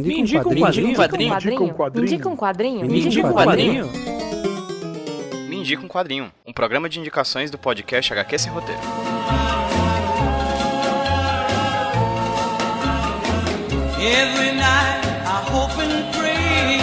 Me indica um quadrinho. Me indica um quadrinho. Me indica um quadrinho. Me indica um quadrinho. Me indica um quadrinho. Um programa de indicações do podcast HQ Sem Roteiro. Every night I hope and pray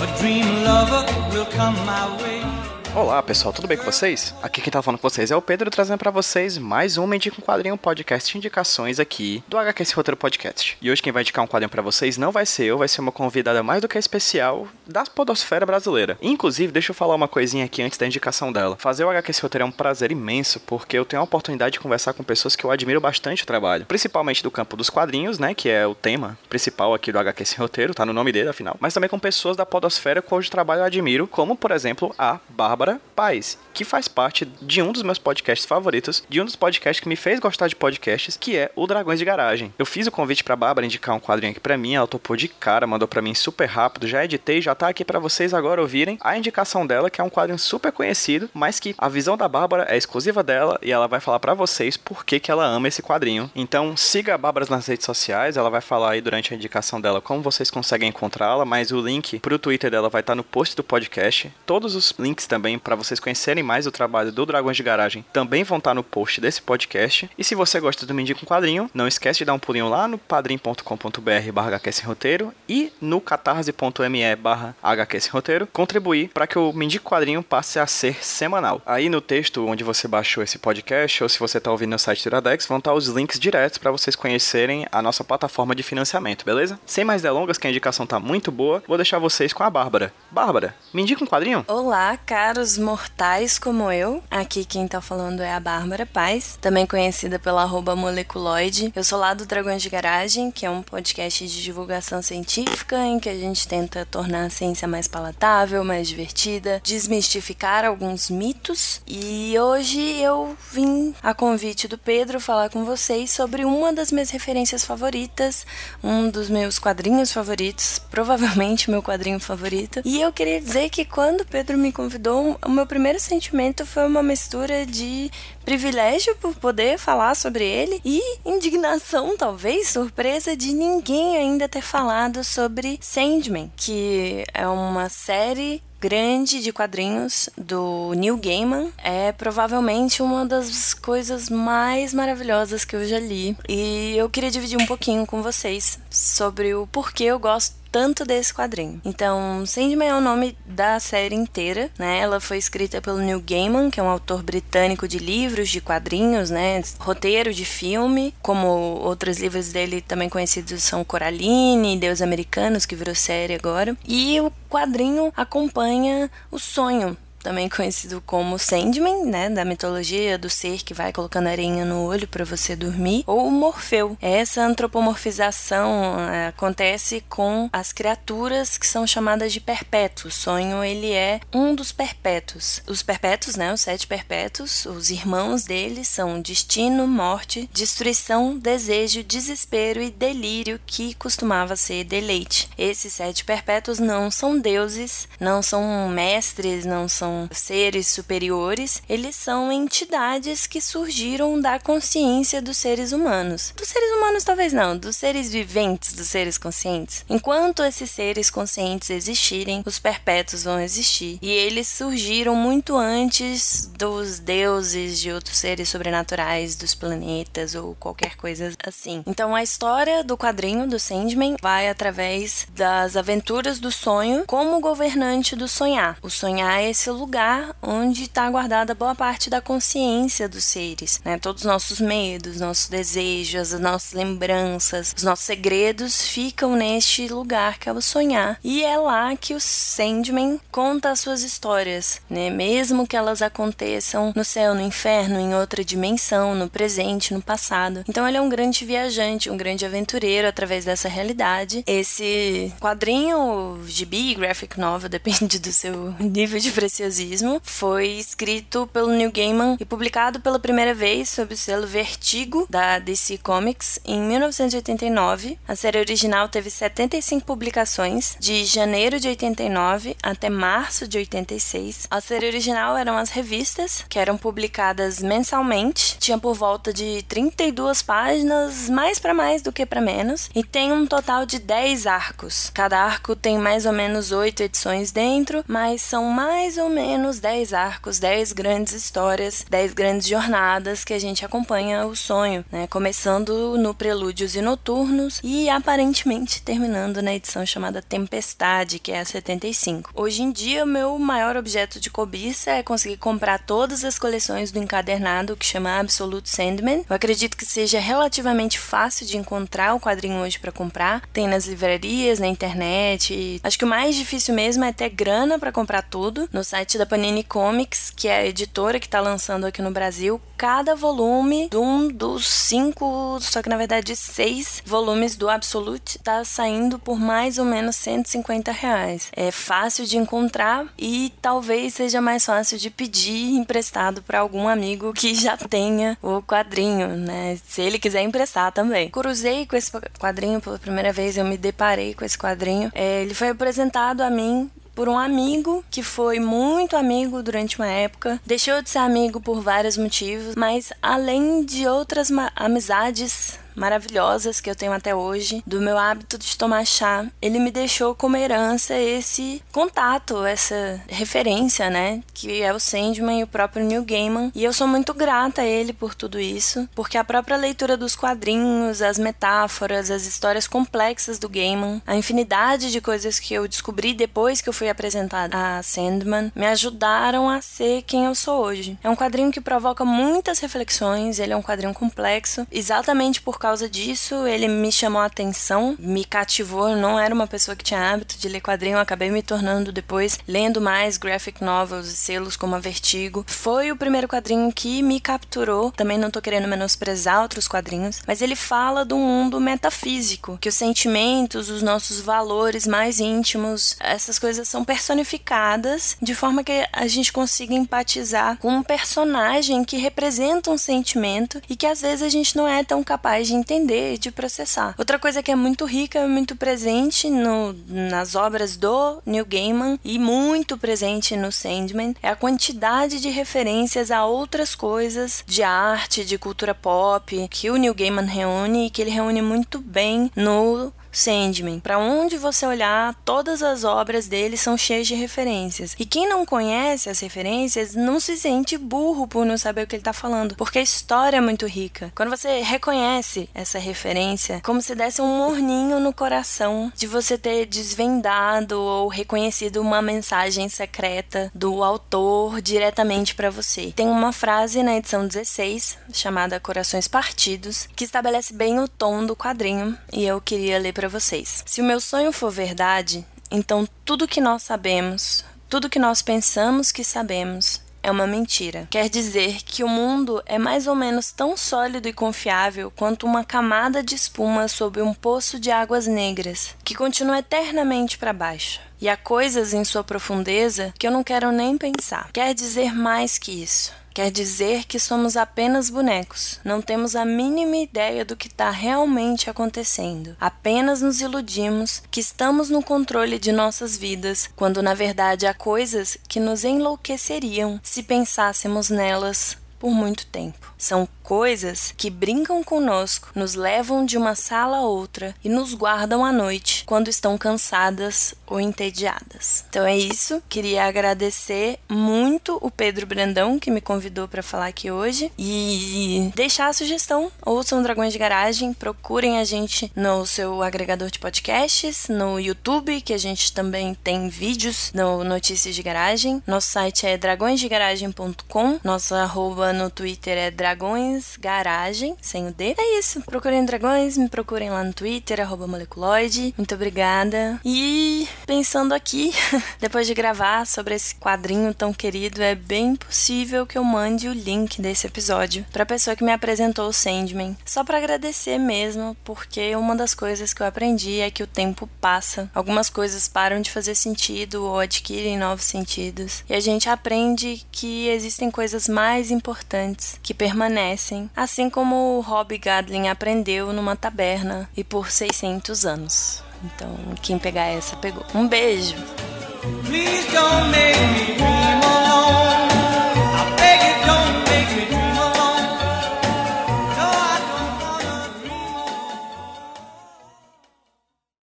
a dream lover will come my way. Olá pessoal, tudo bem com vocês? Aqui quem tá falando com vocês é o Pedro, trazendo para vocês mais um Indica um Quadrinho podcast indicações aqui do HQ Esse Roteiro Podcast. E hoje quem vai indicar um quadrinho para vocês não vai ser eu, vai ser uma convidada mais do que especial da podosfera brasileira. Inclusive, deixa eu falar uma coisinha aqui antes da indicação dela. Fazer o HQ Esse Roteiro é um prazer imenso, porque eu tenho a oportunidade de conversar com pessoas que eu admiro bastante o trabalho. Principalmente do campo dos quadrinhos, né, que é o tema principal aqui do HQ Esse Roteiro, tá no nome dele afinal. Mas também com pessoas da podosfera cujo trabalho eu admiro, como por exemplo a Bárbara Paz, que faz parte de um dos meus podcasts favoritos, de um dos podcasts que me fez gostar de podcasts, que é o Dragões de Garagem. Eu fiz o convite pra Bárbara indicar um quadrinho aqui pra mim, ela topou de cara, mandou pra mim super rápido, já editei, já tá aqui para vocês agora ouvirem a indicação dela, que é um quadrinho super conhecido, mas que a visão da Bárbara é exclusiva dela e ela vai falar para vocês por que, que ela ama esse quadrinho. Então siga a Bárbara nas redes sociais, ela vai falar aí durante a indicação dela como vocês conseguem encontrá-la, mas o link pro Twitter dela vai estar no post do podcast. Todos os links também para vocês conhecerem mais o trabalho do Dragões de Garagem também vão estar no post desse podcast. E se você gosta do Me um Quadrinho, não esquece de dar um pulinho lá no padrim.com.br barra roteiro e no catarse.me barra roteiro contribuir para que o Me Quadrinho passe a ser semanal. Aí no texto onde você baixou esse podcast ou se você está ouvindo no site do Iradex, vão estar os links diretos para vocês conhecerem a nossa plataforma de financiamento, beleza? Sem mais delongas, que a indicação tá muito boa, vou deixar vocês com a Bárbara. Bárbara, me indica um quadrinho? Olá, caros mortais como eu. Aqui quem tá falando é a Bárbara Paz, também conhecida pela arroba moleculoide. Eu sou lá do Dragões de Garagem, que é um podcast de divulgação científica em que a gente tenta tornar a ciência mais palatável, mais divertida, desmistificar alguns mitos. E hoje eu vim a convite do Pedro falar com vocês sobre uma das minhas referências favoritas, um dos meus quadrinhos favoritos, provavelmente meu quadrinho favorito. E eu queria dizer que quando o Pedro me convidou, o meu primeiro sentimento foi uma mistura de privilégio por poder falar sobre ele e indignação, talvez, surpresa de ninguém ainda ter falado sobre Sandman, que é uma série grande de quadrinhos do Neil Gaiman. É provavelmente uma das coisas mais maravilhosas que eu já li. E eu queria dividir um pouquinho com vocês sobre o porquê eu gosto tanto desse quadrinho. Então, Sandman é o nome da série inteira, né? Ela foi escrita pelo Neil Gaiman, que é um autor britânico de livros, de quadrinhos, né? Roteiro de filme, como outros livros dele também conhecidos são Coraline, Deus Americanos, que virou série agora. E o quadrinho acompanha o sonho também conhecido como Sandman, né, da mitologia do ser que vai colocando areia no olho para você dormir, ou Morfeu. Essa antropomorfização é, acontece com as criaturas que são chamadas de perpétuos. Sonho ele é um dos perpétuos. Os perpétuos, né, os sete perpétuos, os irmãos deles são destino, morte, destruição, desejo, desespero e delírio, que costumava ser deleite. Esses sete perpétuos não são deuses, não são mestres, não são seres superiores, eles são entidades que surgiram da consciência dos seres humanos. Dos seres humanos, talvez não, dos seres viventes, dos seres conscientes. Enquanto esses seres conscientes existirem, os perpétuos vão existir. E eles surgiram muito antes dos deuses, de outros seres sobrenaturais, dos planetas ou qualquer coisa assim. Então a história do quadrinho do Sandman vai através das aventuras do sonho como governante do sonhar. O sonhar é esse lugar onde está guardada boa parte da consciência dos seres, né? Todos os nossos medos, nossos desejos, as nossas lembranças, os nossos segredos ficam neste lugar que é o sonhar. E é lá que o Sandman conta as suas histórias, né? Mesmo que elas aconteçam no céu, no inferno, em outra dimensão, no presente, no passado. Então ele é um grande viajante, um grande aventureiro através dessa realidade. Esse quadrinho, gibi, graphic novel, depende do seu nível de preciosidade preciosismo. Foi escrito pelo Neil Gaiman e publicado pela primeira vez sob o selo Vertigo da DC Comics em 1989. A série original teve 75 publicações de janeiro de 89 até março de 86. A série original eram as revistas, que eram publicadas mensalmente, tinha por volta de 32 páginas, mais para mais do que para menos, e tem um total de 10 arcos. Cada arco tem mais ou menos 8 edições dentro, mas são mais ou menos 10 arcos, 10 grandes histórias, 10 grandes jornadas que a gente acompanha o sonho, né? Começando no Prelúdios e Noturnos e aparentemente terminando na edição chamada Tempestade, que é a 75. Hoje em dia, meu maior objeto de cobiça é conseguir comprar todas as coleções do encadernado que chama Absolute Sandman. Eu acredito que seja relativamente fácil de encontrar o quadrinho hoje para comprar. Tem nas livrarias, na internet. Acho que o mais difícil mesmo é ter grana para comprar tudo. No site da Panini Comics, que é a editora que está lançando aqui no Brasil, cada volume de um dos cinco, só que na verdade seis volumes do Absolute está saindo por mais ou menos 150 reais. É fácil de encontrar e talvez seja mais fácil de pedir emprestado para algum amigo que já tenha o quadrinho, né? Se ele quiser emprestar também. Cruzei com esse quadrinho pela primeira vez, eu me deparei com esse quadrinho. É, ele foi apresentado a mim por um amigo que foi muito amigo durante uma época, deixou de ser amigo por vários motivos, mas além de outras amizades maravilhosas que eu tenho até hoje, do meu hábito de tomar chá, ele me deixou como herança esse contato, essa referência, né? Que é o Sandman e o próprio Neil Gaiman. E eu sou muito grata a ele por tudo isso, porque a própria leitura dos quadrinhos, as metáforas, as histórias complexas do Gaiman, a infinidade de coisas que eu descobri depois que eu fui apresentada a Sandman, me ajudaram a ser quem eu sou hoje. É um quadrinho que provoca muitas reflexões, ele é um quadrinho complexo, exatamente por causa disso, ele me chamou a atenção, me cativou. Eu não era uma pessoa que tinha hábito de ler quadrinho, acabei me tornando depois lendo mais graphic novels e selos como a Vertigo. Foi o primeiro quadrinho que me capturou. Também não tô querendo menosprezar outros quadrinhos, mas ele fala do mundo metafísico, que os sentimentos, os nossos valores mais íntimos, essas coisas são personificadas de forma que a gente consiga empatizar com um personagem que representa um sentimento e que às vezes a gente não é tão capaz de entender, de processar. Outra coisa que é muito rica, muito presente no, nas obras do Neil Gaiman e muito presente no Sandman é a quantidade de referências a outras coisas de arte, de cultura pop que o Neil Gaiman reúne e que ele reúne muito bem no Sandman. Para onde você olhar, todas as obras dele são cheias de referências. E quem não conhece as referências não se sente burro por não saber o que ele tá falando, porque a história é muito rica. Quando você reconhece essa referência, como se desse um morninho no coração de você ter desvendado ou reconhecido uma mensagem secreta do autor diretamente para você. Tem uma frase na edição 16, chamada Corações Partidos, que estabelece bem o tom do quadrinho, e eu queria ler para para vocês. Se o meu sonho for verdade, então tudo que nós sabemos, tudo que nós pensamos que sabemos, é uma mentira. Quer dizer que o mundo é mais ou menos tão sólido e confiável quanto uma camada de espuma sobre um poço de águas negras, que continua eternamente para baixo. E há coisas em sua profundeza que eu não quero nem pensar. Quer dizer mais que isso. Quer dizer que somos apenas bonecos, não temos a mínima ideia do que está realmente acontecendo. Apenas nos iludimos que estamos no controle de nossas vidas, quando na verdade há coisas que nos enlouqueceriam se pensássemos nelas por muito tempo. São coisas que brincam conosco, nos levam de uma sala a outra e nos guardam à noite quando estão cansadas ou entediadas. Então é isso. Queria agradecer muito o Pedro Brandão que me convidou para falar aqui hoje e deixar a sugestão. Ouçam Dragões de Garagem, procurem a gente no seu agregador de podcasts, no YouTube, que a gente também tem vídeos no Notícias de Garagem. Nosso site é dragõesdegaragem.com, nossa arroba arroba no Twitter é Dragões Garagem, sem o D. É isso. Procurem Dragões, me procurem lá no Twitter, arroba Moleculoide. Muito obrigada. E pensando aqui, depois de gravar sobre esse quadrinho tão querido, é bem possível que eu mande o link desse episódio pra pessoa que me apresentou o Sandman. Só para agradecer mesmo, porque uma das coisas que eu aprendi é que o tempo passa. Algumas coisas param de fazer sentido ou adquirem novos sentidos. E a gente aprende que existem coisas mais importantes que permanecem, assim como o Rob Gadlin aprendeu numa taberna e por 600 anos. Então, quem pegar essa pegou. Um beijo.